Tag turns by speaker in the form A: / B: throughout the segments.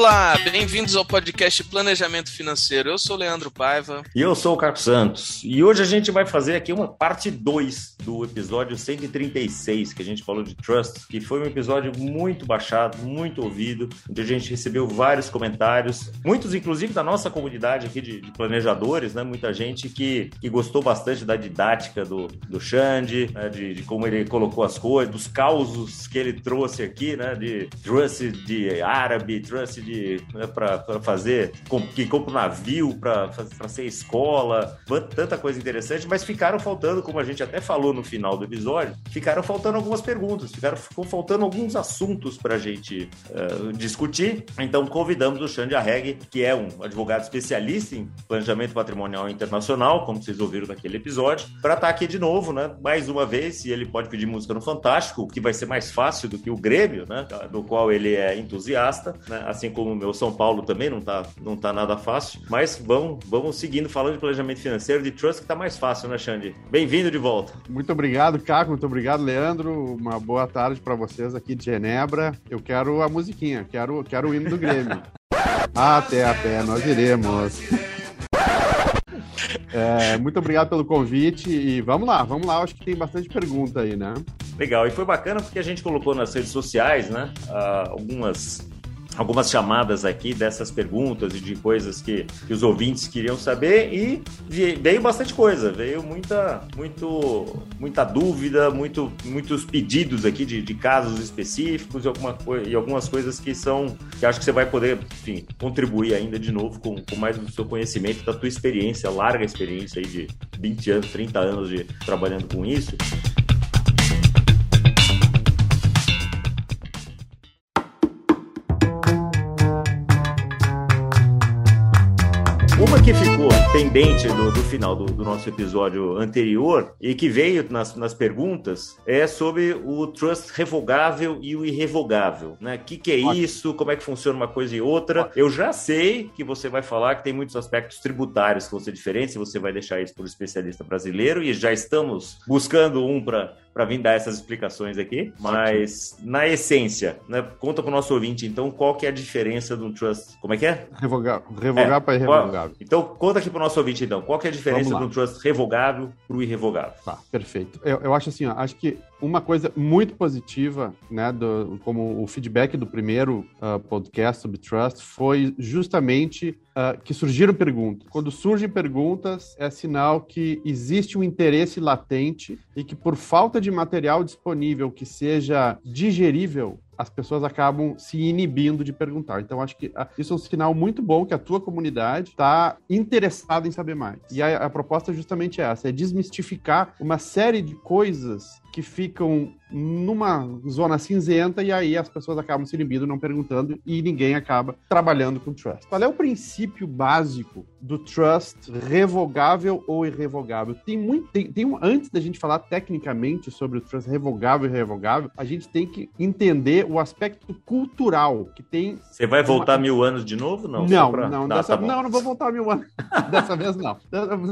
A: Olá, bem-vindos ao podcast Planejamento Financeiro. Eu sou o Leandro Paiva.
B: E eu sou o Carlos Santos. E hoje a gente vai fazer aqui uma parte 2 do episódio 136, que a gente falou de Trust, que foi um episódio muito baixado, muito ouvido, onde a gente recebeu vários comentários, muitos inclusive da nossa comunidade aqui de, de planejadores, né? Muita gente que, que gostou bastante da didática do, do Xande, né? de, de como ele colocou as coisas, dos causos que ele trouxe aqui, né? De Trust de árabe, Trust de né, para fazer, que compra um navio para ser escola, tanta coisa interessante, mas ficaram faltando, como a gente até falou no final do episódio, ficaram faltando algumas perguntas, ficaram ficou faltando alguns assuntos para a gente uh, discutir. Então convidamos o Xande Arreg, que é um advogado especialista em planejamento patrimonial internacional, como vocês ouviram naquele episódio, para estar tá aqui de novo, né? Mais uma vez, e ele pode pedir música no Fantástico, que vai ser mais fácil do que o Grêmio, né? Do qual ele é entusiasta, né? Assim como como o meu São Paulo também não tá, não tá nada fácil. Mas vamos, vamos seguindo falando de planejamento financeiro, de trust que tá mais fácil, né, Xande? Bem-vindo de volta.
C: Muito obrigado, Caco. Muito obrigado, Leandro. Uma boa tarde para vocês aqui de Genebra. Eu quero a musiquinha, quero, quero o hino do Grêmio. Até a pé nós iremos. É, muito obrigado pelo convite e vamos lá, vamos lá. Acho que tem bastante pergunta aí, né?
B: Legal, e foi bacana porque a gente colocou nas redes sociais, né, algumas algumas chamadas aqui dessas perguntas e de coisas que, que, os ouvintes queriam saber e veio bastante coisa, veio muita, muito, muita dúvida, muito, muitos pedidos aqui de, de casos específicos e, alguma, e algumas coisas que são que acho que você vai poder, enfim, contribuir ainda de novo com, com mais do seu conhecimento, da tua experiência, larga experiência aí de 20 anos, 30 anos de trabalhando com isso. Uma que ficou pendente do, do final do, do, nosso episódio anterior e que veio nas, nas perguntas é sobre o trust revogável e o irrevogável. O né? que, que é isso? Como é que funciona uma coisa e outra? Eu já sei que você vai falar que tem muitos aspectos tributários que vão ser diferentes, você vai deixar isso para o especialista brasileiro e já estamos buscando um para para vir dar essas explicações aqui, mas na essência, né, conta para o nosso ouvinte, então, qual que é a diferença do trust? Como é que é?
C: Revogar, revogar é, para irrevogável.
B: Então, conta aqui para o nosso ouvinte, então, qual que é a diferença do trust revogável para o irrevogável?
C: Tá, perfeito. Eu, eu acho assim, ó, acho que uma coisa muito positiva, né, do, como o feedback do primeiro uh, podcast sobre trust foi justamente uh, que surgiram perguntas. Quando surgem perguntas, é sinal que existe um interesse latente e que por falta de material disponível que seja digerível, as pessoas acabam se inibindo de perguntar. Então, acho que ah, isso é um sinal muito bom que a tua comunidade está interessada em saber mais. E a, a proposta é justamente essa: é desmistificar uma série de coisas que ficam numa zona cinzenta e aí as pessoas acabam se inibindo, não perguntando e ninguém acaba trabalhando com trust. Qual é o princípio básico do trust revogável ou irrevogável? Tem muito, tem, tem um, antes da gente falar tecnicamente sobre o trust revogável e irrevogável, a gente tem que entender o aspecto cultural que tem.
B: Você vai voltar uma... mil anos de novo? Não,
C: não, pra... não, dessa... tá não, não vou voltar mil anos. dessa vez não.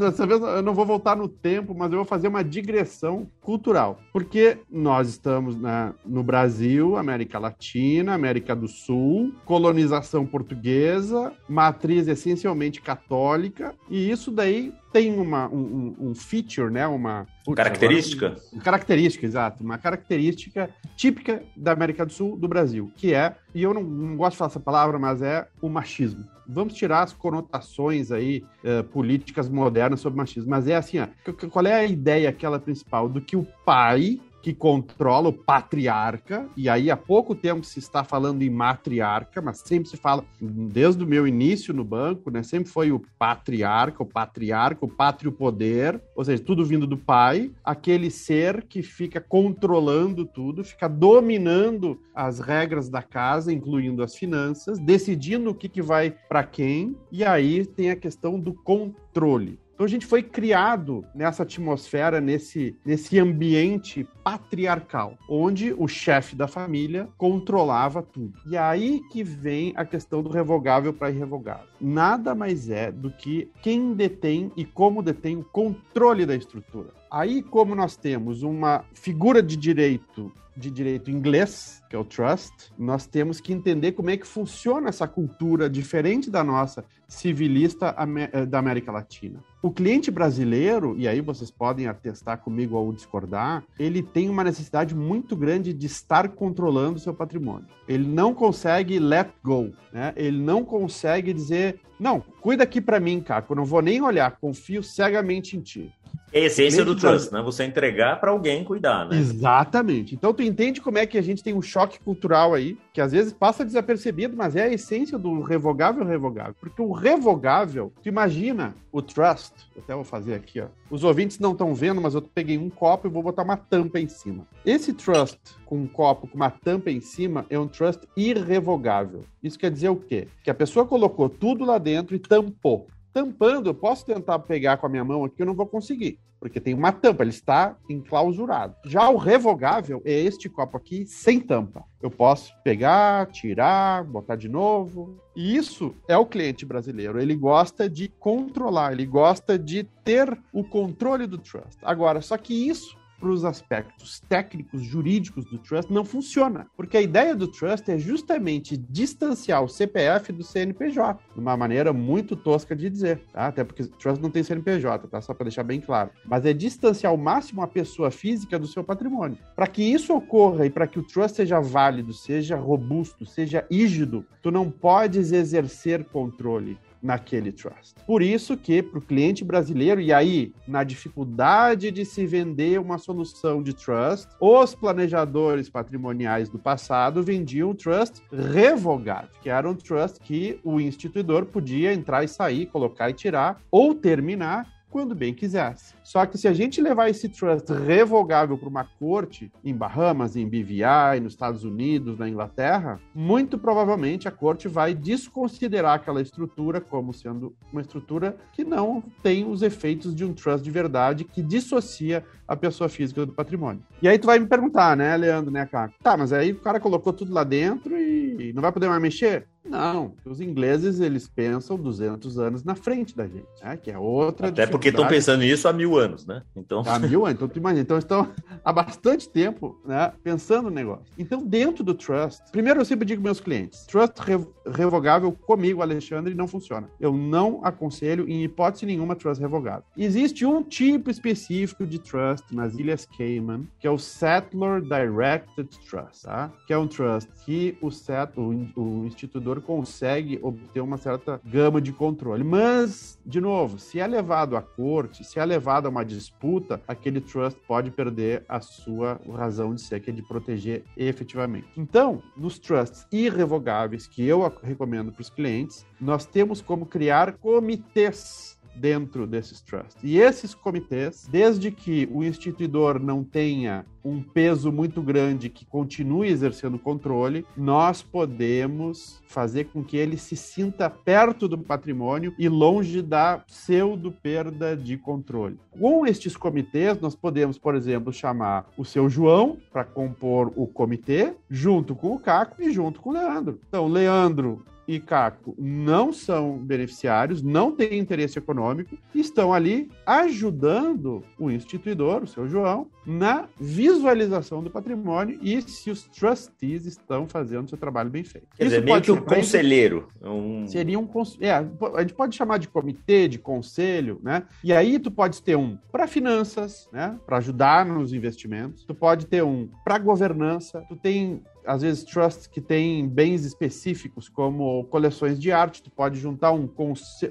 C: Dessa vez eu não vou voltar no tempo, mas eu vou fazer uma digressão cultural, porque nós nós estamos né, no Brasil, América Latina, América do Sul, colonização portuguesa, matriz essencialmente católica, e isso daí tem uma, um, um feature, né? Uma
B: característica.
C: Agora, característica, exato. Uma característica típica da América do Sul, do Brasil, que é, e eu não, não gosto de falar essa palavra, mas é o machismo. Vamos tirar as conotações aí uh, políticas modernas sobre machismo, mas é assim, ó, qual é a ideia aquela principal do que o pai que controla o patriarca, e aí há pouco tempo se está falando em matriarca, mas sempre se fala, desde o meu início no banco, né, sempre foi o patriarca, o patriarca, o pátrio poder, ou seja, tudo vindo do pai, aquele ser que fica controlando tudo, fica dominando as regras da casa, incluindo as finanças, decidindo o que, que vai para quem, e aí tem a questão do controle. Então a gente foi criado nessa atmosfera, nesse, nesse ambiente patriarcal, onde o chefe da família controlava tudo. E aí que vem a questão do revogável para irrevogável. Nada mais é do que quem detém e como detém o controle da estrutura. Aí, como nós temos uma figura de direito de direito inglês, que é o trust, nós temos que entender como é que funciona essa cultura diferente da nossa civilista eh, da América Latina. O cliente brasileiro, e aí vocês podem atestar comigo ou discordar, ele tem uma necessidade muito grande de estar controlando seu patrimônio. Ele não consegue let go, né? Ele não consegue dizer, não, cuida aqui para mim, eu não vou nem olhar, confio cegamente em ti.
B: É a essência do trust, né? Você entregar para alguém cuidar, né?
C: Exatamente. Então tu entende como é que a gente tem um choque cultural aí, que às vezes passa desapercebido, mas é a essência do revogável revogável. Porque o revogável, tu imagina o trust, até vou fazer aqui, ó. Os ouvintes não estão vendo, mas eu peguei um copo e vou botar uma tampa em cima. Esse trust com um copo com uma tampa em cima é um trust irrevogável. Isso quer dizer o quê? Que a pessoa colocou tudo lá dentro e tampou tampando, eu posso tentar pegar com a minha mão aqui, eu não vou conseguir, porque tem uma tampa, ele está enclausurado. Já o revogável é este copo aqui sem tampa. Eu posso pegar, tirar, botar de novo. E isso é o cliente brasileiro. Ele gosta de controlar, ele gosta de ter o controle do trust. Agora, só que isso para os aspectos técnicos, jurídicos do trust não funciona, porque a ideia do trust é justamente distanciar o CPF do CNPJ, de uma maneira muito tosca de dizer, tá? até porque trust não tem CNPJ, tá? Só para deixar bem claro. Mas é distanciar ao máximo a pessoa física do seu patrimônio. Para que isso ocorra e para que o trust seja válido, seja robusto, seja rígido, tu não podes exercer controle naquele trust. Por isso que para o cliente brasileiro, e aí na dificuldade de se vender uma solução de trust, os planejadores patrimoniais do passado vendiam trust revogado, que era um trust que o instituidor podia entrar e sair, colocar e tirar, ou terminar quando bem quisesse. Só que se a gente levar esse trust revogável para uma corte em Bahamas, em BVI, nos Estados Unidos, na Inglaterra, muito provavelmente a corte vai desconsiderar aquela estrutura como sendo uma estrutura que não tem os efeitos de um trust de verdade que dissocia a pessoa física do patrimônio. E aí tu vai me perguntar, né, Leandro, né, cara? Tá, mas aí o cara colocou tudo lá dentro e não vai poder mais mexer? Não, os ingleses eles pensam 200 anos na frente da gente, né? Que é outra.
B: Até porque estão pensando nisso há mil anos, né?
C: Então. Há mil anos, então tu imagina. Então estão há bastante tempo, né? Pensando no negócio. Então dentro do trust, primeiro eu sempre digo meus clientes, trust revogável comigo, Alexandre, não funciona. Eu não aconselho em hipótese nenhuma trust revogável. Existe um tipo específico de trust nas Ilhas Cayman, que é o Settler Directed Trust, tá? Que é um trust que o, set, o, o instituidor consegue obter uma certa gama de controle. Mas, de novo, se é levado à corte, se é levado a uma disputa, aquele trust pode perder a sua razão de ser, que é de proteger efetivamente. Então, nos trusts irrevogáveis que eu recomendo para os clientes, nós temos como criar comitês dentro desses trusts. E esses comitês, desde que o instituidor não tenha um peso muito grande que continue exercendo controle, nós podemos fazer com que ele se sinta perto do patrimônio e longe da pseudo perda de controle. Com estes comitês, nós podemos, por exemplo, chamar o seu João para compor o comitê, junto com o Caco e junto com o Leandro. Então, Leandro e Caco não são beneficiários, não têm interesse econômico, estão ali ajudando o instituidor, o seu João, na visualização do patrimônio e se os trustees estão fazendo o seu trabalho bem feito.
B: Quer dizer, meio que um conselheiro.
C: Um... Seria um é, a gente pode chamar de comitê, de conselho, né? E aí tu pode ter um para finanças, né? Para ajudar nos investimentos. Tu pode ter um para governança. Tu tem às vezes, trusts que têm bens específicos, como coleções de arte, tu pode juntar um,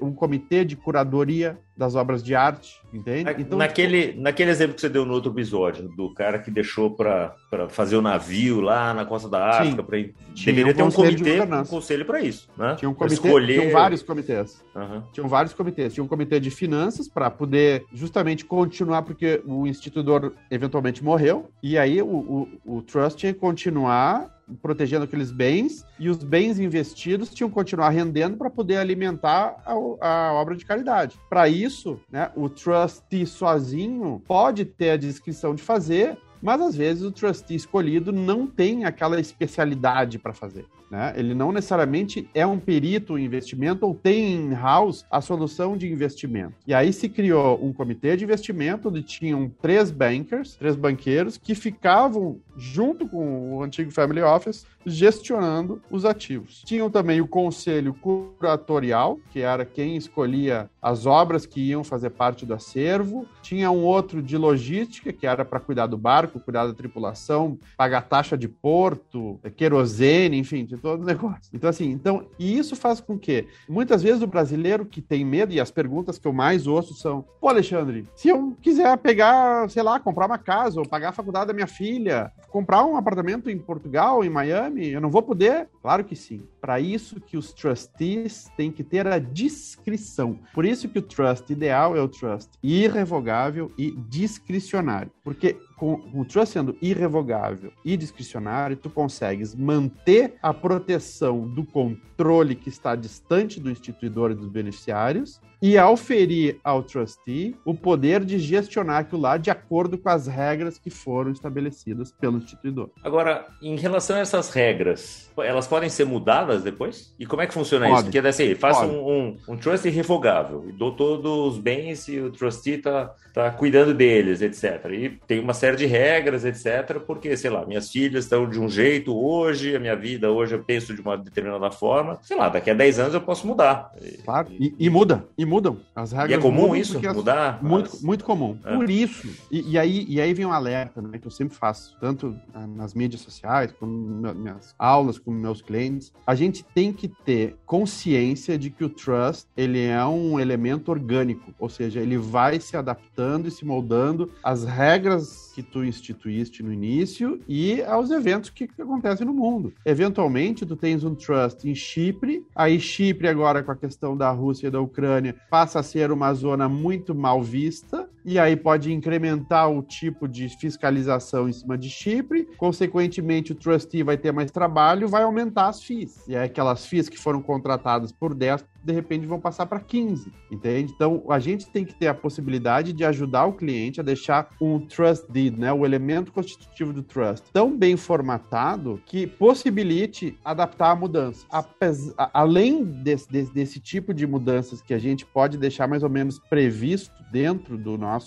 C: um comitê de curadoria das obras de arte, entende?
B: Então, naquele, tipo... naquele exemplo que você deu no outro episódio, do cara que deixou para fazer o navio lá na costa da África, pra... deveria um ter um comitê, um conselho para isso, né?
C: Tinha um comitê, escolher... tinham vários comitês. Uhum. Tinham vários comitês. Tinha um comitê de finanças para poder justamente continuar, porque o instituidor eventualmente morreu, e aí o, o, o trust tinha que continuar protegendo aqueles bens e os bens investidos tinham que continuar rendendo para poder alimentar a, a, obra de caridade. Para isso, né, o trustee sozinho pode ter a descrição de fazer, mas às vezes o trustee escolhido não tem aquela especialidade para fazer. Né? Ele não necessariamente é um perito em investimento ou tem in-house a solução de investimento. E aí se criou um comitê de investimento onde tinham três bankers, três banqueiros, que ficavam junto com o antigo Family Office gestionando os ativos. Tinham também o conselho curatorial, que era quem escolhia as obras que iam fazer parte do acervo. Tinha um outro de logística, que era para cuidar do barco, cuidar da tripulação, pagar taxa de porto, querosene, enfim, todo o negócio. Então, assim, então, e isso faz com que, muitas vezes, o brasileiro que tem medo, e as perguntas que eu mais ouço são: pô, Alexandre, se eu quiser pegar, sei lá, comprar uma casa, ou pagar a faculdade da minha filha, comprar um apartamento em Portugal, em Miami, eu não vou poder? Claro que sim. Para isso que os trustees têm que ter a discrição. Por isso que o trust ideal é o trust irrevogável e discricionário. Porque com o trust sendo irrevogável e discricionário, tu consegues manter a proteção do controle que está distante do instituidor e dos beneficiários e auferir ao trustee o poder de gestionar aquilo lá de acordo com as regras que foram estabelecidas pelo instituidor.
B: Agora, em relação a essas regras, elas podem ser mudadas depois? E como é que funciona pode. isso? Porque assim, faça um, um, um trust irrevogável, dou todos os bens e o trustee está tá cuidando deles, etc. E tem uma série de regras, etc. Porque, sei lá, minhas filhas estão de um jeito hoje, a minha vida hoje eu penso de uma determinada forma. Sei lá, daqui a 10 anos eu posso mudar.
C: Claro, e, e muda. E mudam. As regras
B: e é comum isso? Mudar?
C: Muito, as... muito comum. É. Por isso, e, e, aí, e aí vem um alerta, né, que eu sempre faço, tanto nas mídias sociais, como minhas aulas, com meus clientes. A gente tem que ter consciência de que o trust, ele é um elemento orgânico, ou seja, ele vai se adaptando e se moldando às regras que tu instituíste no início e aos eventos que, que acontecem no mundo. Eventualmente, tu tens um trust em Chipre, aí Chipre agora com a questão da Rússia e da Ucrânia passa a ser uma zona muito mal vista, e aí pode incrementar o tipo de fiscalização em cima de Chipre, consequentemente o trustee vai ter mais trabalho, vai aumentar as FIIs. E aí aquelas FIIs que foram contratadas por 10 de repente vão passar para 15, entende? Então, a gente tem que ter a possibilidade de ajudar o cliente a deixar um trust deed, né, o elemento constitutivo do trust, tão bem formatado que possibilite adaptar a mudança. Apes... Além desse, desse, desse tipo de mudanças que a gente pode deixar mais ou menos previsto dentro do nosso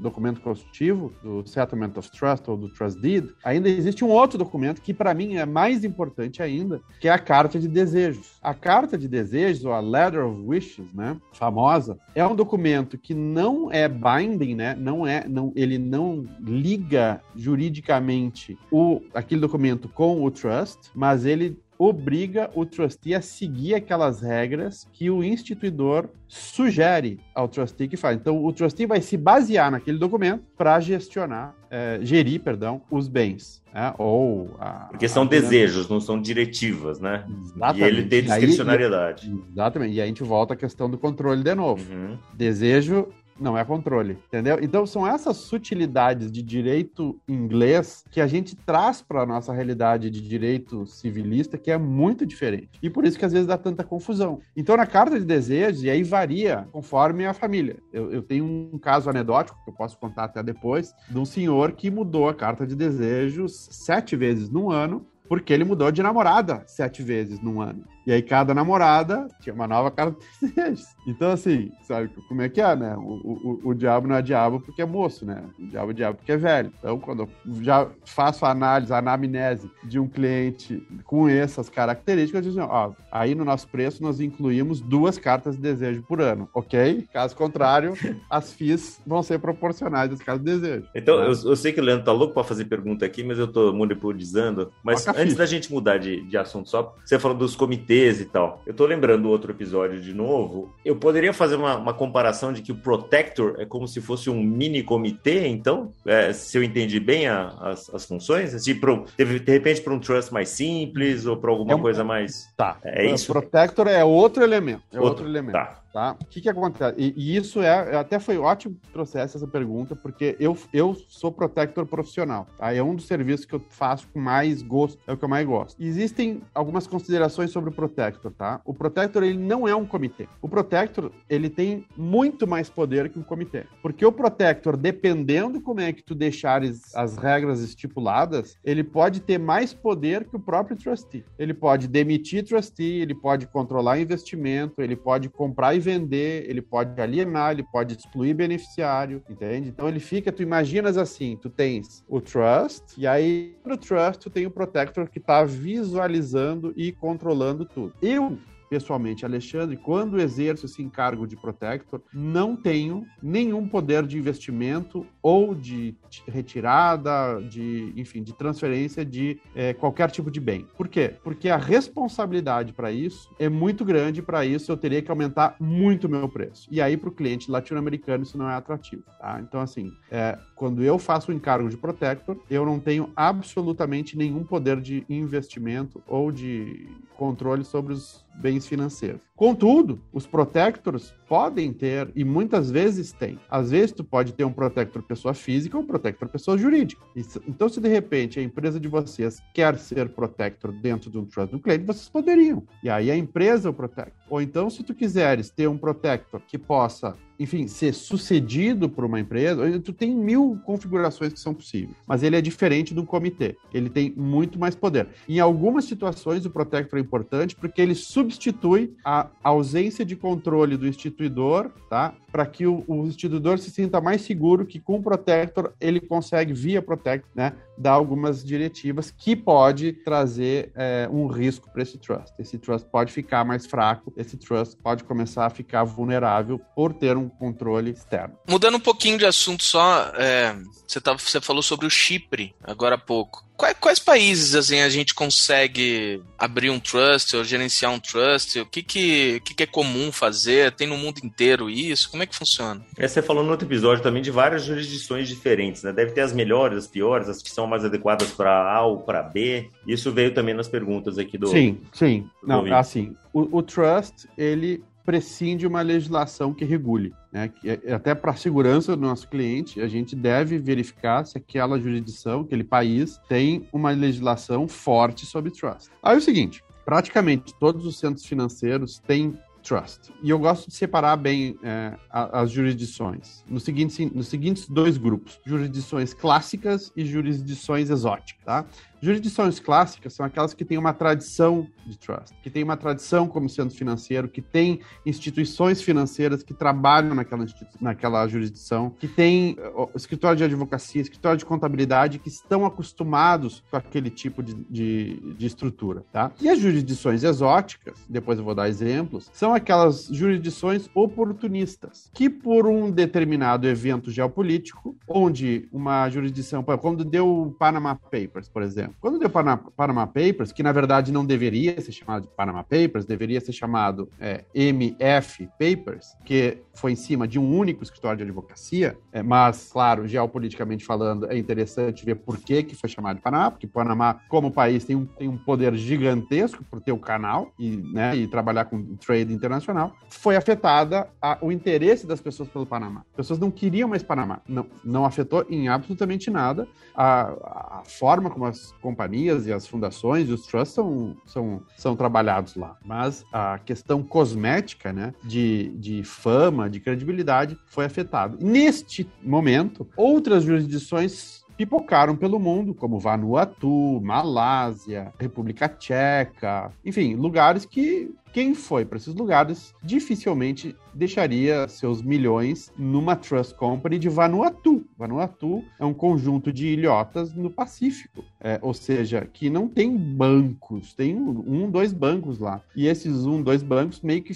C: documento constitutivo, do Settlement of Trust ou do Trust Deed, ainda existe um outro documento que para mim é mais importante ainda, que é a Carta de Desejos. A Carta de Desejos, ou a Letter of Wishes, né, famosa, é um documento que não é binding, né, não é, não, ele não liga juridicamente o aquele documento com o trust, mas ele obriga o trustee a seguir aquelas regras que o instituidor sugere ao trustee que faz. Então, o trustee vai se basear naquele documento para gestionar, é, gerir, perdão, os bens. Né? Ou
B: a, Porque são a... desejos, não são diretivas, né? Exatamente. E ele tem discricionariedade.
C: Aí, exatamente. E aí a gente volta à questão do controle de novo. Uhum. Desejo não é controle, entendeu? Então são essas sutilidades de direito inglês que a gente traz para a nossa realidade de direito civilista que é muito diferente. E por isso que às vezes dá tanta confusão. Então na carta de desejos, e aí varia conforme a família. Eu, eu tenho um caso anedótico que eu posso contar até depois, de um senhor que mudou a carta de desejos sete vezes no ano porque ele mudou de namorada sete vezes num ano. E aí cada namorada tinha uma nova carta de desejos. Então, assim, sabe como é que é, né? O, o, o diabo não é diabo porque é moço, né? O diabo é diabo porque é velho. Então, quando eu já faço a análise, a anamnese de um cliente com essas características, eu digo assim, ó, aí no nosso preço nós incluímos duas cartas de desejo por ano, ok? Caso contrário, as FIIs vão ser proporcionais às cartas de desejo.
B: Então, né? eu, eu, sei que o Leandro tá louco para fazer pergunta aqui, mas eu tô monopolizando. Mas antes da gente mudar de, de assunto só, você falou dos comitês e tal. Eu tô lembrando outro episódio de novo. Eu poderia fazer uma, uma comparação de que o Protector é como se fosse um mini comitê, então? É, se eu entendi bem a, as, as funções? Assim, pro, de, de repente para um trust mais simples ou para alguma é um, coisa mais...
C: Tá. É isso? O Protector é outro elemento. É outro, outro elemento. Tá. Tá? O que, que acontece? E, e, isso é, até foi ótimo processo essa pergunta, porque eu, eu sou protector profissional. Tá? É um dos serviços que eu faço com mais gosto, é o que eu mais gosto. Existem algumas considerações sobre o protector, tá? O protector, ele não é um comitê. O protector, ele tem muito mais poder que um comitê. Porque o protector, dependendo como é que tu deixares as regras estipuladas, ele pode ter mais poder que o próprio trustee. Ele pode demitir trustee, ele pode controlar investimento, ele pode comprar e vender, ele pode alienar, ele pode excluir beneficiário, entende? Então ele fica, tu imaginas assim, tu tens o trust, e aí no trust tu tem o protector que está visualizando e controlando tudo. Eu pessoalmente, Alexandre, quando exerço esse encargo de protector, não tenho nenhum poder de investimento ou de retirada, de, enfim, de transferência de é, qualquer tipo de bem. Por quê? Porque a responsabilidade para isso é muito grande. Para isso, eu teria que aumentar muito o meu preço. E aí, para o cliente latino-americano, isso não é atrativo. Tá? Então, assim, é, quando eu faço o encargo de protector, eu não tenho absolutamente nenhum poder de investimento ou de controle sobre os bens financeiros. Contudo, os protectors podem ter, e muitas vezes tem. Às vezes, tu pode ter um protector pessoa física ou um protector pessoa jurídica. Então, se de repente a empresa de vocês quer ser protector dentro de um trust do cliente, vocês poderiam. E aí a empresa é o protector. Ou então, se tu quiseres ter um protector que possa enfim, ser sucedido por uma empresa, tu tem mil configurações que são possíveis, mas ele é diferente do comitê. Ele tem muito mais poder. Em algumas situações, o Protector é importante porque ele substitui a ausência de controle do instituidor, tá? Para que o, o, instituidor se sinta mais seguro que com o Protector ele consegue, via Protector, né, dar algumas diretivas que pode trazer é, um risco para esse trust. Esse trust pode ficar mais fraco, esse trust pode começar a ficar vulnerável por ter um controle externo.
A: Mudando um pouquinho de assunto só, é, você, tá, você falou sobre o Chipre agora há pouco. Quais, quais, países assim a gente consegue abrir um trust ou gerenciar um trust? O que que, que, que é comum fazer? Tem no mundo inteiro isso? Como é que funciona?
B: É, você falou no outro episódio também de várias jurisdições diferentes, né? Deve ter as melhores, as piores, as que são mais adequadas para A ou para B. Isso veio também nas perguntas aqui do.
C: Sim, sim. Do Não, assim, o, o trust ele prescinde uma legislação que regule. Né? Que, é, até para a segurança do nosso cliente, a gente deve verificar se aquela jurisdição, aquele país, tem uma legislação forte sobre trust. Aí é o seguinte: praticamente todos os centros financeiros têm trust. E eu gosto de separar bem é, as jurisdições nos seguintes, nos seguintes dois grupos: jurisdições clássicas e jurisdições exóticas. Tá? Jurisdições clássicas são aquelas que têm uma tradição de trust, que têm uma tradição como centro financeiro, que têm instituições financeiras que trabalham naquela, naquela jurisdição, que têm uh, escritório de advocacia, escritório de contabilidade, que estão acostumados com aquele tipo de, de, de estrutura. Tá? E as jurisdições exóticas, depois eu vou dar exemplos, são aquelas jurisdições oportunistas, que por um determinado evento geopolítico, onde uma jurisdição, quando deu o Panama Papers, por exemplo, quando deu Panama, Panama Papers, que na verdade não deveria ser chamado de Panama Papers, deveria ser chamado é, MF Papers, que foi em cima de um único escritório de advocacia, é, mas, claro, geopoliticamente falando, é interessante ver por que, que foi chamado de Panamá, porque Panamá, como país, tem um, tem um poder gigantesco por ter o canal e, né, e trabalhar com trade internacional, foi afetada a, o interesse das pessoas pelo Panamá. As pessoas não queriam mais Panamá. Não, não afetou em absolutamente nada a, a forma como as companhias e as fundações e os trusts são, são, são trabalhados lá. Mas a questão cosmética, né, de, de fama, de credibilidade, foi afetada. Neste momento, outras jurisdições pipocaram pelo mundo, como Vanuatu, Malásia, República Tcheca, enfim, lugares que quem foi para esses lugares dificilmente deixaria seus milhões numa trust company de Vanuatu. Vanuatu é um conjunto de ilhotas no Pacífico, é, ou seja, que não tem bancos, tem um, dois bancos lá. E esses um, dois bancos meio que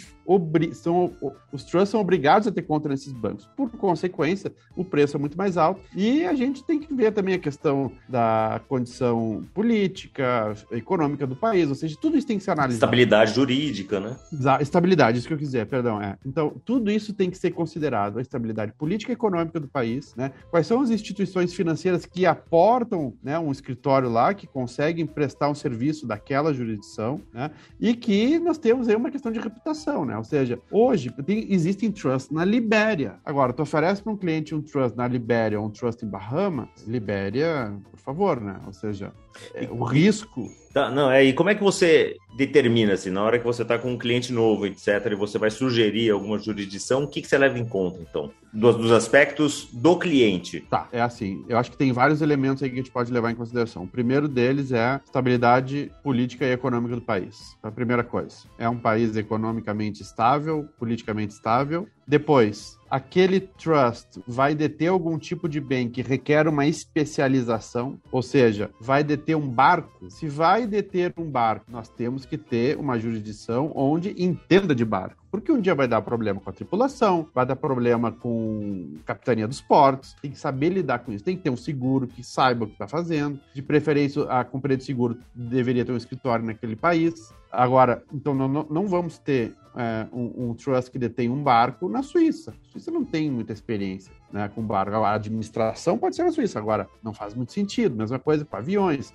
C: são os trusts são obrigados a ter conta nesses bancos. Por consequência, o preço é muito mais alto. E a gente tem que ver também a questão da condição política, econômica do país, ou seja, tudo isso tem que ser analisado.
B: Estabilidade jurídica política, né?
C: Estabilidade, isso que eu quiser, perdão. É. Então, tudo isso tem que ser considerado, a estabilidade política e econômica do país, né? Quais são as instituições financeiras que aportam né, um escritório lá, que conseguem prestar um serviço daquela jurisdição, né? E que nós temos aí uma questão de reputação, né? Ou seja, hoje tem, existem trusts na Libéria. Agora, tu oferece para um cliente um trust na Libéria ou um trust em Bahamas, Libéria, por favor, né? Ou seja, é, o risco
B: Tá, não, é, e como é que você determina, assim, na hora que você está com um cliente novo, etc., e você vai sugerir alguma jurisdição, o que, que você leva em conta, então? Dos, dos, aspectos do cliente.
C: Tá, é assim, eu acho que tem vários elementos aí que a gente pode levar em consideração. O primeiro deles é a estabilidade política e econômica do país. A primeira coisa. É um país economicamente estável, politicamente estável. Depois, aquele trust vai deter algum tipo de bem que requer uma especialização, ou seja, vai deter um barco. Se vai deter um barco, nós temos que ter uma jurisdição onde entenda de barco. Porque um dia vai dar problema com a tripulação, vai dar problema com a capitania dos portos, tem que saber lidar com isso. Tem que ter um seguro que saiba o que está fazendo. De preferência, a companhia de seguro deveria ter um escritório naquele país. Agora, então não, não vamos ter é, um, um, trust que detém um barco na Suíça. A Suíça não tem muita experiência né, com barco. A administração pode ser na Suíça, agora não faz muito sentido. Mesma coisa com aviões,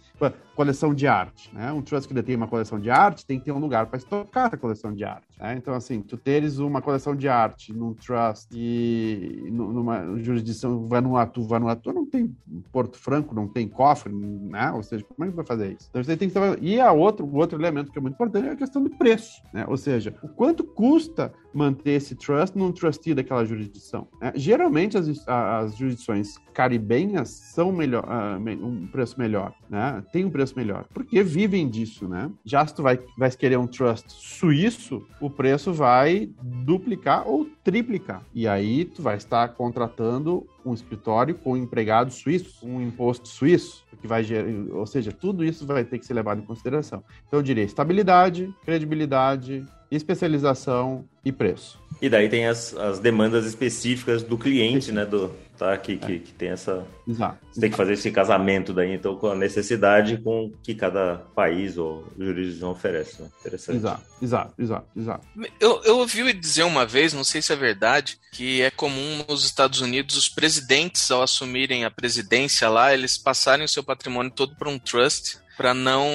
C: coleção de arte. Né? Um trust que detém uma coleção de arte tem que ter um lugar para estocar essa coleção de arte. Né? Então, assim, tu teres uma coleção de arte num trust e numa jurisdição Vanuatu, Vanuatu não tem Porto Franco, não tem cofre, né? Ou seja, como é que vai fazer isso? Então, você tem que. E a outro, o outro elemento que é muito importante é a questão do preço, né? Ou seja, o quanto custa manter esse trust num trustee daquela jurisdição. Né? Geralmente, as, as jurisdições caribenhas são melhor, uh, um preço melhor, né? Tem um preço melhor, porque vivem disso, né? Já se tu vai, vai querer um trust suíço, o preço vai duplicar ou triplicar. E aí tu vai estar contratando um escritório com empregados suíços, um imposto suíço, que vai gerar, ou seja, tudo isso vai ter que ser levado em consideração. Então eu diria estabilidade, credibilidade, especialização e preço.
B: E daí tem as, as demandas específicas do cliente, né? Do, tá? Que, que, que tem essa. Exato. Você tem que fazer esse casamento daí, então, com a necessidade com que cada país ou jurisdição oferece. Né?
C: Interessante. Exato, exato, exato, exato.
A: Eu, eu ouvi dizer uma vez, não sei se é verdade, que é comum nos Estados Unidos os presidentes, ao assumirem a presidência lá, eles passarem o seu patrimônio todo para um trust para não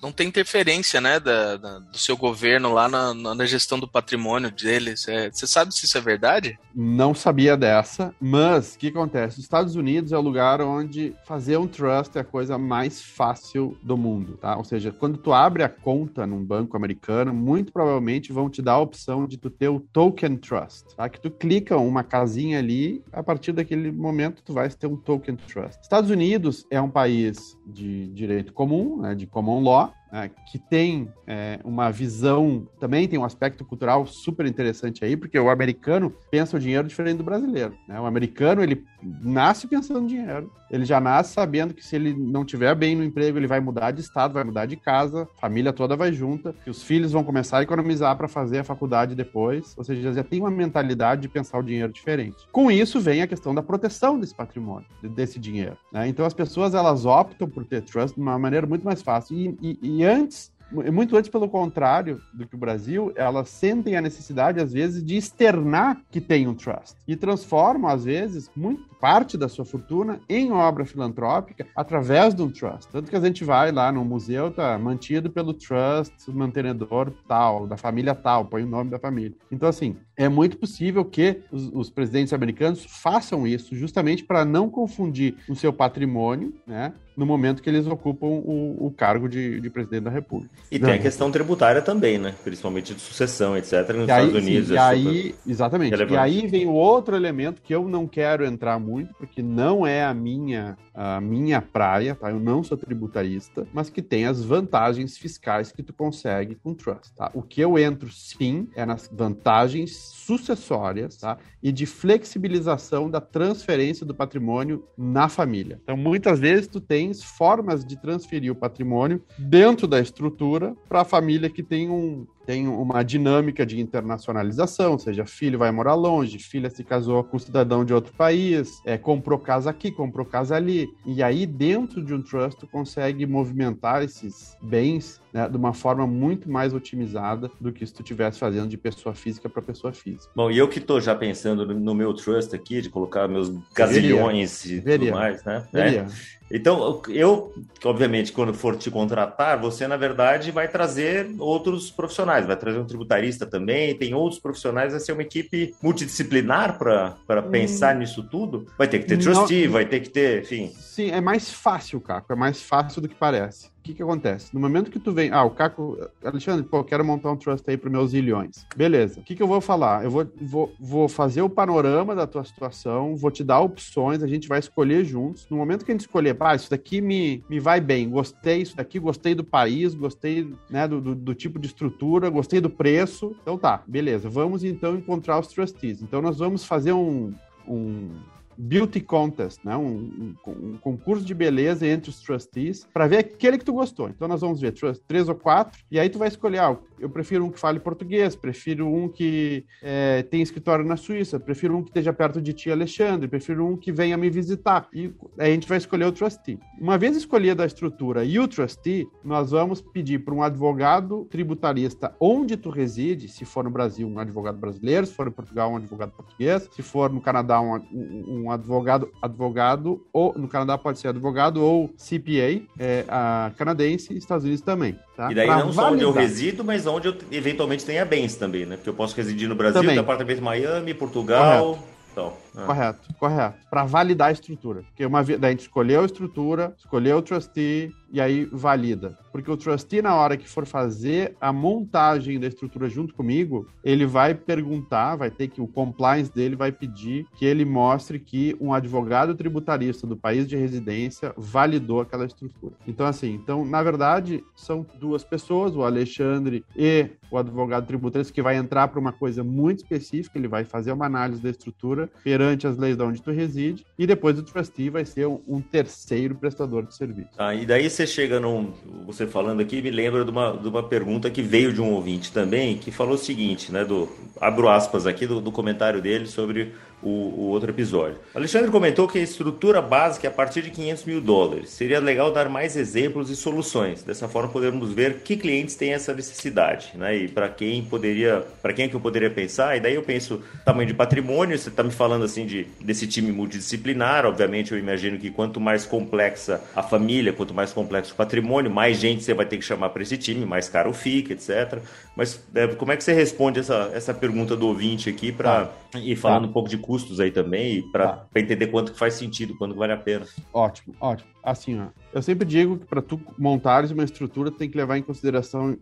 A: não ter interferência, né, da, da, do seu governo lá na, na gestão do patrimônio deles. É, você sabe se isso é verdade?
C: Não sabia dessa, mas o que acontece? Os Estados Unidos é o lugar onde fazer um trust é a coisa mais fácil do mundo, tá? Ou seja, quando tu abre a conta num banco americano, muito provavelmente vão te dar a opção de tu ter o token trust, tá? Que tu clica uma casinha ali, a partir daquele momento tu vai ter um token trust. Estados Unidos é um país de direito direito comum, né, de common law, né, que tem é, uma visão, também tem um aspecto cultural super interessante aí, porque o americano pensa o dinheiro diferente do brasileiro. Né? O americano, ele nasce pensando em dinheiro, ele já nasce sabendo que se ele não tiver bem no emprego, ele vai mudar de estado, vai mudar de casa, família toda vai junta, que os filhos vão começar a economizar para fazer a faculdade depois, ou seja, já tem uma mentalidade de pensar o dinheiro diferente. Com isso vem a questão da proteção desse patrimônio, desse dinheiro. Né? Então as pessoas elas optam por ter trust de uma maneira muito mais fácil e, e, e antes muito antes, pelo contrário do que o Brasil, elas sentem a necessidade, às vezes, de externar que tem um trust. E transformam, às vezes, muito parte da sua fortuna em obra filantrópica através de um trust. Tanto que a gente vai lá no museu, tá mantido pelo trust mantenedor tal, da família tal, põe o nome da família. Então, assim, é muito possível que os, os presidentes americanos façam isso justamente para não confundir o seu patrimônio, né? no momento que eles ocupam o, o cargo de, de, presidente da República.
B: E Não. tem a questão tributária também, né? Principalmente de sucessão, etc. Nos
C: e
B: Estados aí, Unidos. Sim,
C: e é aí, exatamente. Relevante. E aí vem o outro elemento que eu não quero entrar muito, porque não é a minha, a minha praia, tá? Eu não sou tributarista, mas que tem as vantagens fiscais que tu consegue com trust, tá? O que eu entro, sim, é nas vantagens sucessórias, tá? E de flexibilização da transferência do patrimônio na família. Então, muitas vezes tu tens formas de transferir o patrimônio dentro da estrutura para a família que tem um tem uma dinâmica de internacionalização, ou seja, filho vai morar longe, filha se casou com um cidadão de outro país, é, comprou casa aqui, comprou casa ali. E aí, dentro de um trust, tu consegue movimentar esses bens né, de uma forma muito mais otimizada do que se tu estivesse fazendo de pessoa física para pessoa física.
B: Bom, e eu que estou já pensando no meu trust aqui, de colocar meus gazilhões e tudo mais, né? É. Então, eu, obviamente, quando for te contratar, você, na verdade, vai trazer outros profissionais, vai trazer um tributarista também, tem outros profissionais, vai ser uma equipe multidisciplinar para hum. pensar nisso tudo. Vai ter que ter trustee, Não. vai ter que ter, enfim.
C: Sim, é mais fácil, Caco, é mais fácil do que parece que que acontece? No momento que tu vem, ah, o Caco, Alexandre, pô, quero montar um trust aí para meus zilhões. Beleza. O que que eu vou falar? Eu vou, vou, vou fazer o panorama da tua situação, vou te dar opções, a gente vai escolher juntos. No momento que a gente escolher, pá, isso daqui me, me vai bem, gostei isso daqui, gostei do país, gostei, né, do, do, do tipo de estrutura, gostei do preço. Então tá, beleza. Vamos então encontrar os trustees. Então nós vamos fazer um, um beauty contest, né? Um, um, um, concurso de beleza entre os trustees para ver aquele que tu gostou. Então nós vamos ver três ou quatro e aí tu vai escolher, ah, eu prefiro um que fale português, prefiro um que é, tem escritório na Suíça, prefiro um que esteja perto de ti, Alexandre, prefiro um que venha me visitar. E aí a gente vai escolher o trustee. Uma vez escolhida a estrutura e o trustee, nós vamos pedir para um advogado tributarista onde tu reside, se for no Brasil, um advogado brasileiro, se for em Portugal, um advogado português, se for no Canadá, um, um advogado, advogado, ou no Canadá pode ser advogado ou CPA, é, a canadense, Estados Unidos também.
B: Tá? E daí pra não só onde eu resido, mas onde eu eventualmente tenha bens também, né? Porque eu posso residir no Brasil, também. apartamento em Miami, Portugal. Correto.
C: Então, ah. Correto, correto. Para validar a estrutura. Porque uma vez a gente escolheu a estrutura, escolheu o trustee e aí valida. Porque o trustee, na hora que for fazer a montagem da estrutura junto comigo, ele vai perguntar, vai ter que o compliance dele vai pedir que ele mostre que um advogado tributarista do país de residência validou aquela estrutura. Então, assim, então, na verdade, são duas pessoas, o Alexandre e o advogado tributarista, que vai entrar para uma coisa muito específica, ele vai fazer uma análise da estrutura perante as leis de onde tu reside, e depois o trustee vai ser um, um terceiro prestador de serviço.
B: Ah, e daí você chega num. Você falando aqui, me lembra de uma, de uma pergunta que veio de um ouvinte também, que falou o seguinte, né? Do, abro aspas aqui do, do comentário dele sobre o, o, outro episódio. Alexandre comentou que a estrutura básica é a partir de 500 mil dólares. Seria legal dar mais exemplos e soluções. Dessa forma, podermos ver que clientes têm essa necessidade, né? E para quem poderia, para quem é que eu poderia pensar? E daí eu penso tamanho de patrimônio. Você está me falando assim de desse time multidisciplinar. Obviamente, eu imagino que quanto mais complexa a família, quanto mais complexo o patrimônio, mais gente você vai ter que chamar para esse time, mais caro fica, etc. Mas é, como é que você responde essa, essa pergunta do ouvinte aqui para ah, ir falando ah. um pouco de custos aí também, para tá. entender quanto que faz sentido, quanto vale a pena.
C: Ótimo, ótimo. Assim, ó, eu sempre digo que para tu montares uma estrutura, tem que levar em consideração,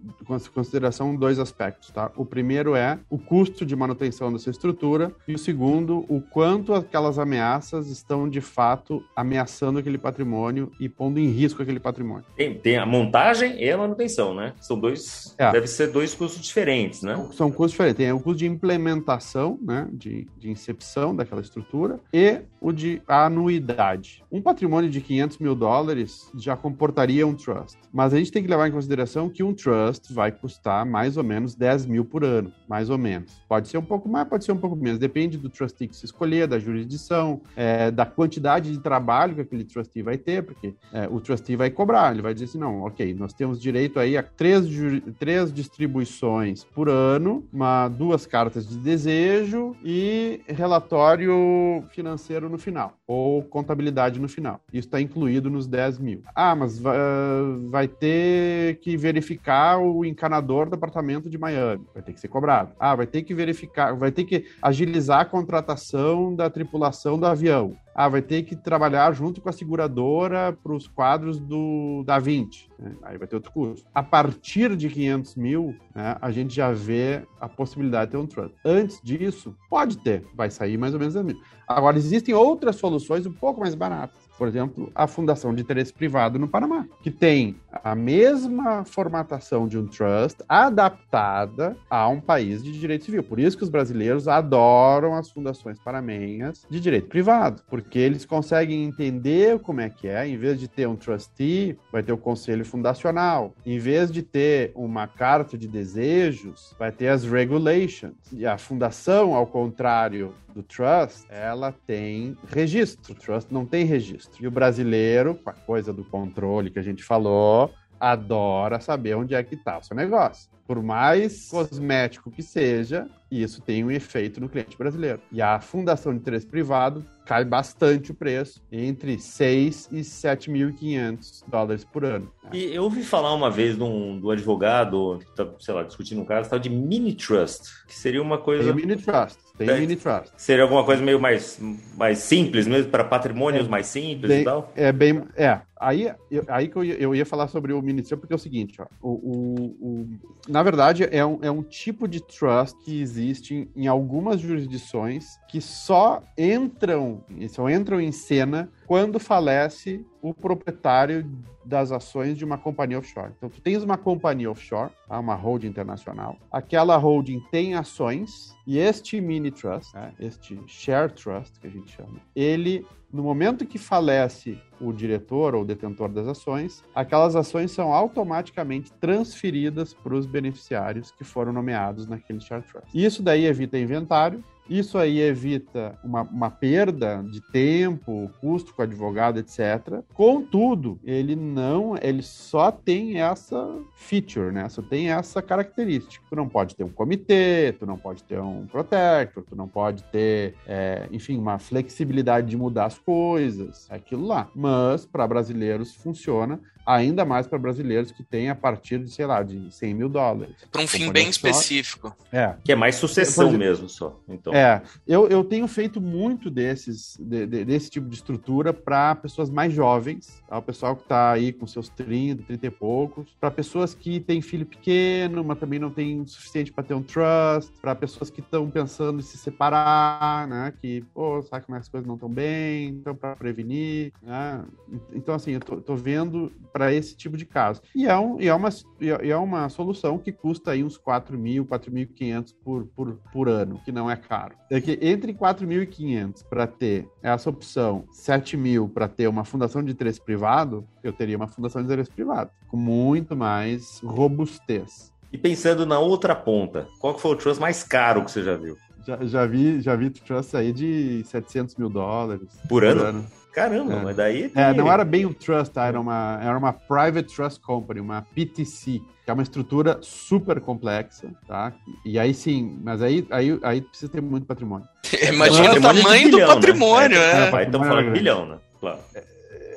C: consideração dois aspectos, tá? O primeiro é o custo de manutenção dessa estrutura e o segundo, o quanto aquelas ameaças estão de fato ameaçando aquele patrimônio e pondo em risco aquele patrimônio.
B: Tem, tem a montagem e a manutenção, né? São dois, é. deve ser dois custos diferentes, né?
C: São custos diferentes. Tem o custo de implementação, né? De, de incepção daquela estrutura e o de anuidade. Um patrimônio de 500 mil dólares já comportaria um trust. Mas a gente tem que levar em consideração que um trust vai custar mais ou menos 10 mil por ano, mais ou menos. Pode ser um pouco mais, pode ser um pouco menos. Depende do trustee que se escolher, da jurisdição, é, da quantidade de trabalho que aquele trustee vai ter, porque é, o trustee vai cobrar. Ele vai dizer assim, não, ok, nós temos direito aí a três, três distribuições por ano, uma, duas cartas de desejo e relatório financeiro no final, ou contabilidade no final. Isso está incluído nos 10 mil. Ah, mas vai, vai ter que verificar o encanador do apartamento de Miami. Vai ter que ser cobrado. Ah, vai ter que verificar, vai ter que agilizar a contratação da tripulação do avião. Ah, vai ter que trabalhar junto com a seguradora para os quadros do da 20. Né? Aí vai ter outro custo. A partir de 500 mil, né, a gente já vê a possibilidade de ter um trust. Antes disso, pode ter, vai sair mais ou menos a mil. Agora, existem outras soluções um pouco mais baratas por exemplo, a Fundação de Interesse Privado no Panamá, que tem a mesma formatação de um trust adaptada a um país de direito civil. Por isso que os brasileiros adoram as fundações panamenhas de direito privado, porque eles conseguem entender como é que é, em vez de ter um trustee, vai ter o conselho fundacional. Em vez de ter uma carta de desejos, vai ter as regulations. E a fundação, ao contrário do trust, ela tem registro. O trust não tem registro. E o brasileiro, com a coisa do controle que a gente falou, adora saber onde é que está o seu negócio. Por mais cosmético que seja, isso tem um efeito no cliente brasileiro. E a fundação de interesse privado cai bastante o preço, entre 6 e 7.500 dólares por ano.
B: E eu ouvi falar uma vez de um, do advogado, tá, sei lá, discutindo um caso, tal de mini trust, que seria uma coisa...
C: Tem mini trust, tem é, mini trust.
B: Seria alguma coisa meio mais, mais simples mesmo, para patrimônios é, mais simples
C: bem,
B: e tal?
C: É bem, é. Aí, aí que eu ia, eu ia falar sobre o mini trust, porque é o seguinte, ó, o, o, o, na verdade é um, é um tipo de trust que existe em algumas jurisdições que só entram, só entram em cena quando falece o proprietário das ações de uma companhia offshore. Então, tu tens uma companhia offshore, tá? uma holding internacional. Aquela holding tem ações e este mini trust, né? este share trust que a gente chama, ele no momento que falece o diretor ou detentor das ações, aquelas ações são automaticamente transferidas para os beneficiários que foram nomeados naquele share trust. Isso daí evita inventário, isso aí evita uma, uma, perda de tempo, custo com advogado, etc. Contudo, ele não, ele só tem essa feature, né? Só tem essa característica. Tu não pode ter um comitê, tu não pode ter um protector, tu não pode ter, é, enfim, uma flexibilidade de mudar as coisas, é aquilo lá. Mas para brasileiros funciona ainda mais para brasileiros que têm a partir de, sei lá, de 100 mil dólares.
A: Para um fim bem só. específico.
B: É. Que é mais sucessão exemplo, mesmo só. Então.
C: É. Eu, eu tenho feito muito desses, de, de, desse tipo de estrutura para pessoas mais jovens, tá? o pessoal que está aí com seus 30, 30 e poucos, para pessoas que têm filho pequeno, mas também não tem o suficiente para ter um trust, para pessoas que estão pensando em se separar, né? Que, pô, sabe como as coisas não estão bem, então para prevenir, né? Então, assim, eu tô, tô vendo para esse tipo de caso. E é, um, e, é uma, e é uma solução que custa aí uns 4 mil, 4.500 por, por, por ano, que não é caro. É que entre 4.500 para ter essa opção, 7 mil para ter uma fundação de interesse privado, eu teria uma fundação de interesse privado, com muito mais robustez.
B: E pensando na outra ponta, qual que foi o trust mais caro que você já viu?
C: Já, já vi, já vi trust aí de 700 mil dólares.
B: Por, por ano? ano. Caramba, é. mas daí.
C: Tem... É, não era bem um trust, tá? era uma, era uma private trust company, uma PTC, que é uma estrutura super complexa, tá? E aí sim, mas aí, aí, aí precisa ter muito patrimônio.
A: Imagina o tamanho bilhão, do né? patrimônio, né? É,
B: é, é estamos falando bilhão, né?
C: Claro.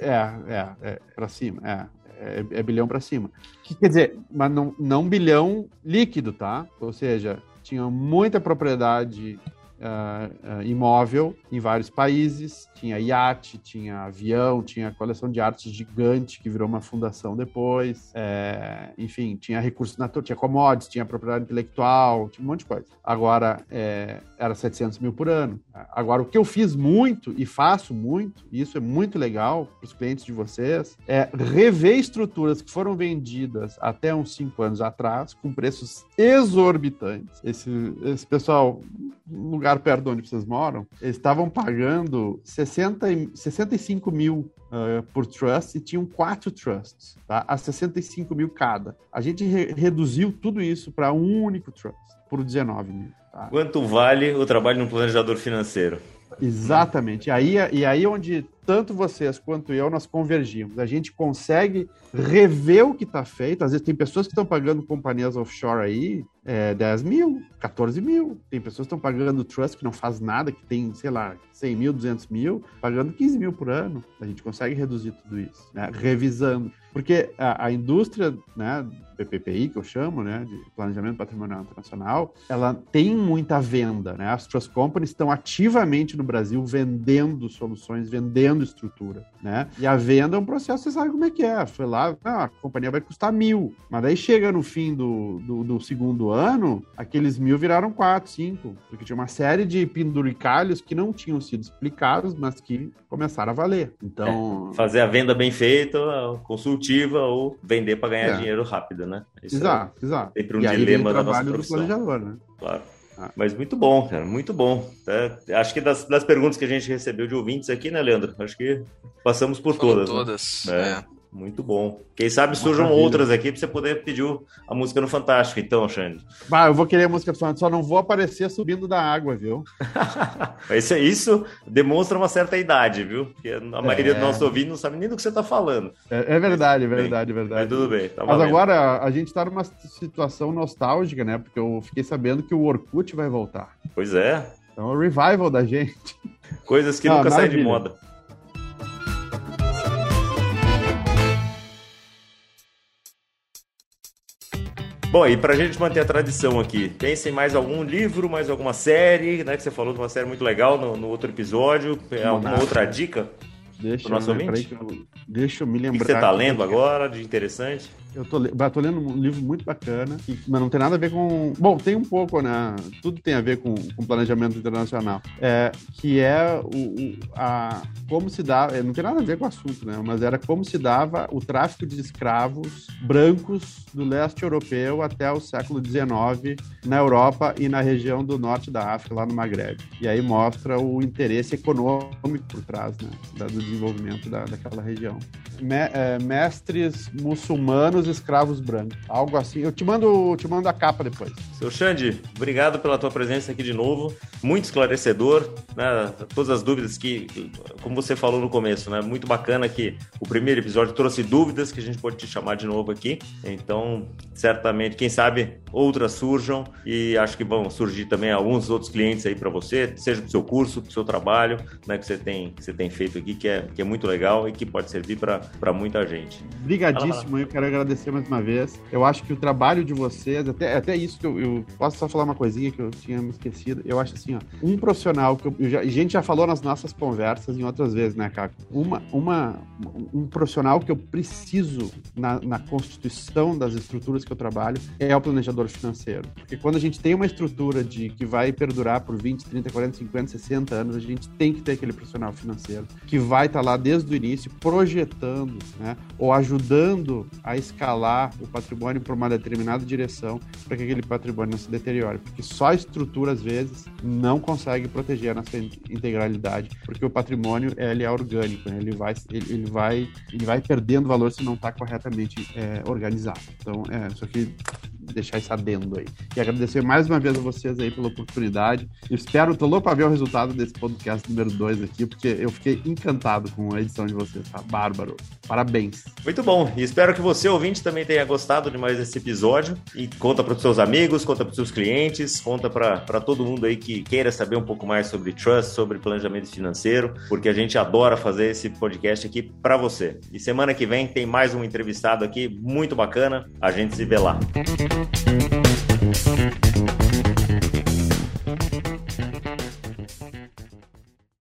C: É, é, é, pra cima, é. É, é bilhão para cima. Que, quer dizer, mas não, não bilhão líquido, tá? Ou seja, tinha muita propriedade uh, imóvel em vários países. Tinha iate, tinha avião, tinha coleção de artes gigante que virou uma fundação depois. É, enfim, tinha recursos naturais, tinha commodities, tinha propriedade intelectual, tinha um monte de coisa. Agora, é, era 700 mil por ano. Agora, o que eu fiz muito e faço muito, e isso é muito legal para os clientes de vocês, é rever estruturas que foram vendidas até uns 5 anos atrás, com preços exorbitantes. Esse, esse pessoal, no lugar perto de onde vocês moram, eles estavam pagando 60, 65 mil uh, por trust e tinham quatro trusts, tá? A 65 mil cada. A gente re reduziu tudo isso para um único trust, por 19 mil.
B: Tá? Quanto vale o trabalho no planejador financeiro?
C: Exatamente. E aí, e aí onde tanto vocês quanto eu, nós convergimos. A gente consegue rever o que está feito. Às vezes tem pessoas que estão pagando companhias offshore aí é, 10 mil, 14 mil. Tem pessoas que estão pagando trust que não faz nada, que tem, sei lá, 100 mil, 200 mil, pagando 15 mil por ano. A gente consegue reduzir tudo isso, né? revisando. Porque a, a indústria né, PPPI, que eu chamo, né, de Planejamento Patrimonial Internacional, ela tem muita venda, né? As trust companies estão ativamente no Brasil vendendo soluções, vendendo estrutura, né? E a venda é um processo, você sabe como é que é. Foi lá, ah, a companhia vai custar mil, mas daí chega no fim do, do, do segundo ano, aqueles mil viraram quatro, cinco, porque tinha uma série de penduricalhos que não tinham sido explicados, mas que começaram a valer. Então...
B: É, fazer a venda bem feita, consultiva, ou vender para ganhar é. dinheiro rápido, né?
C: Isso exato, é exato.
B: Sempre um e dilema
C: da nossa do planejador, né?
B: Claro. Mas muito bom, cara, muito bom. É, acho que das, das, perguntas que a gente recebeu de ouvintes aqui, né, Leandro? Acho que passamos por Foram
A: todas. Todas. Né? É.
B: Muito bom. Quem sabe surjam Maravilha. outras aqui para você poder pedir a música no Fantástico, então, Xande.
C: Bah, eu vou querer a música do Fantástico, só não vou aparecer subindo da água, viu?
B: isso, isso demonstra uma certa idade, viu? Porque a maioria é... dos nossos ouvintes não sabe nem do que você está falando.
C: É, é verdade, é verdade, é verdade.
B: Mas tudo bem.
C: Tá Mas agora a gente está numa situação nostálgica, né? Porque eu fiquei sabendo que o Orkut vai voltar.
B: Pois é.
C: Então, é o revival da gente.
B: Coisas que não, nunca saem de moda. Bom, e para a gente manter a tradição aqui, pense em mais algum livro, mais alguma série, né? Que você falou de uma série muito legal no, no outro episódio. É alguma outra dica?
C: Deixa, nosso eu, eu, deixa eu me lembrar. O
B: que você está lendo agora de interessante?
C: Eu tô, tô lendo um livro muito bacana, mas não tem nada a ver com. Bom, tem um pouco, né? Tudo tem a ver com, com planejamento internacional. É, que é o, o, a, como se dá. É, não tem nada a ver com o assunto, né? Mas era como se dava o tráfico de escravos brancos do leste europeu até o século XIX na Europa e na região do norte da África, lá no Maghreb. E aí mostra o interesse econômico por trás né, do desenvolvimento da, daquela região. Me, é, mestres muçulmanos escravos brancos. Algo assim. Eu te mando, te mando a capa depois.
B: Seu Xande, obrigado pela tua presença aqui de novo. Muito esclarecedor, né? Todas as dúvidas que, como você falou no começo, né? Muito bacana que o primeiro episódio trouxe dúvidas que a gente pode te chamar de novo aqui. Então, certamente, quem sabe outras surjam e acho que vão surgir também alguns outros clientes aí para você, seja para o seu curso, para o seu trabalho, né? Que você tem, que você tem feito aqui, que é, que é muito legal e que pode servir para muita gente.
C: Obrigadíssimo, eu quero agradecer mais uma vez. Eu acho que o trabalho de vocês, até, até isso que eu, eu posso só falar uma coisinha que eu tinha me esquecido. Eu acho assim, ó, um profissional que eu, eu já, a gente já falou nas nossas conversas em outras vezes, né, Caco? Uma, uma, um profissional que eu preciso na, na constituição das estruturas que eu trabalho é o planejador financeiro. Porque quando a gente tem uma estrutura de que vai perdurar por 20, 30, 40, 50, 60 anos, a gente tem que ter aquele profissional financeiro que vai estar tá lá desde o início projetando, né, ou ajudando a escalar o patrimônio para uma determinada direção para que aquele patrimônio não se deteriore. Porque só a estrutura, às vezes, não consegue proteger a nossa integralidade, porque o patrimônio ele é orgânico, né? ele, vai, ele, ele, vai, ele vai perdendo valor se não está corretamente é, organizado. Então, é, só que deixar isso adendo aí. E agradecer mais uma vez a vocês aí pela oportunidade. Eu espero, tô louco para ver o resultado desse podcast número 2 aqui, porque eu fiquei encantado com a edição de vocês, tá? Bárbaro. Parabéns.
B: Muito bom. E espero que você, ouvinte, também tenha gostado de mais esse episódio. E conta para os seus amigos, conta para os seus clientes, conta para todo mundo aí que queira saber um pouco mais sobre trust, sobre planejamento financeiro, porque a gente adora fazer esse podcast aqui para você. E semana que vem tem mais um entrevistado aqui muito bacana. A gente se vê lá. Música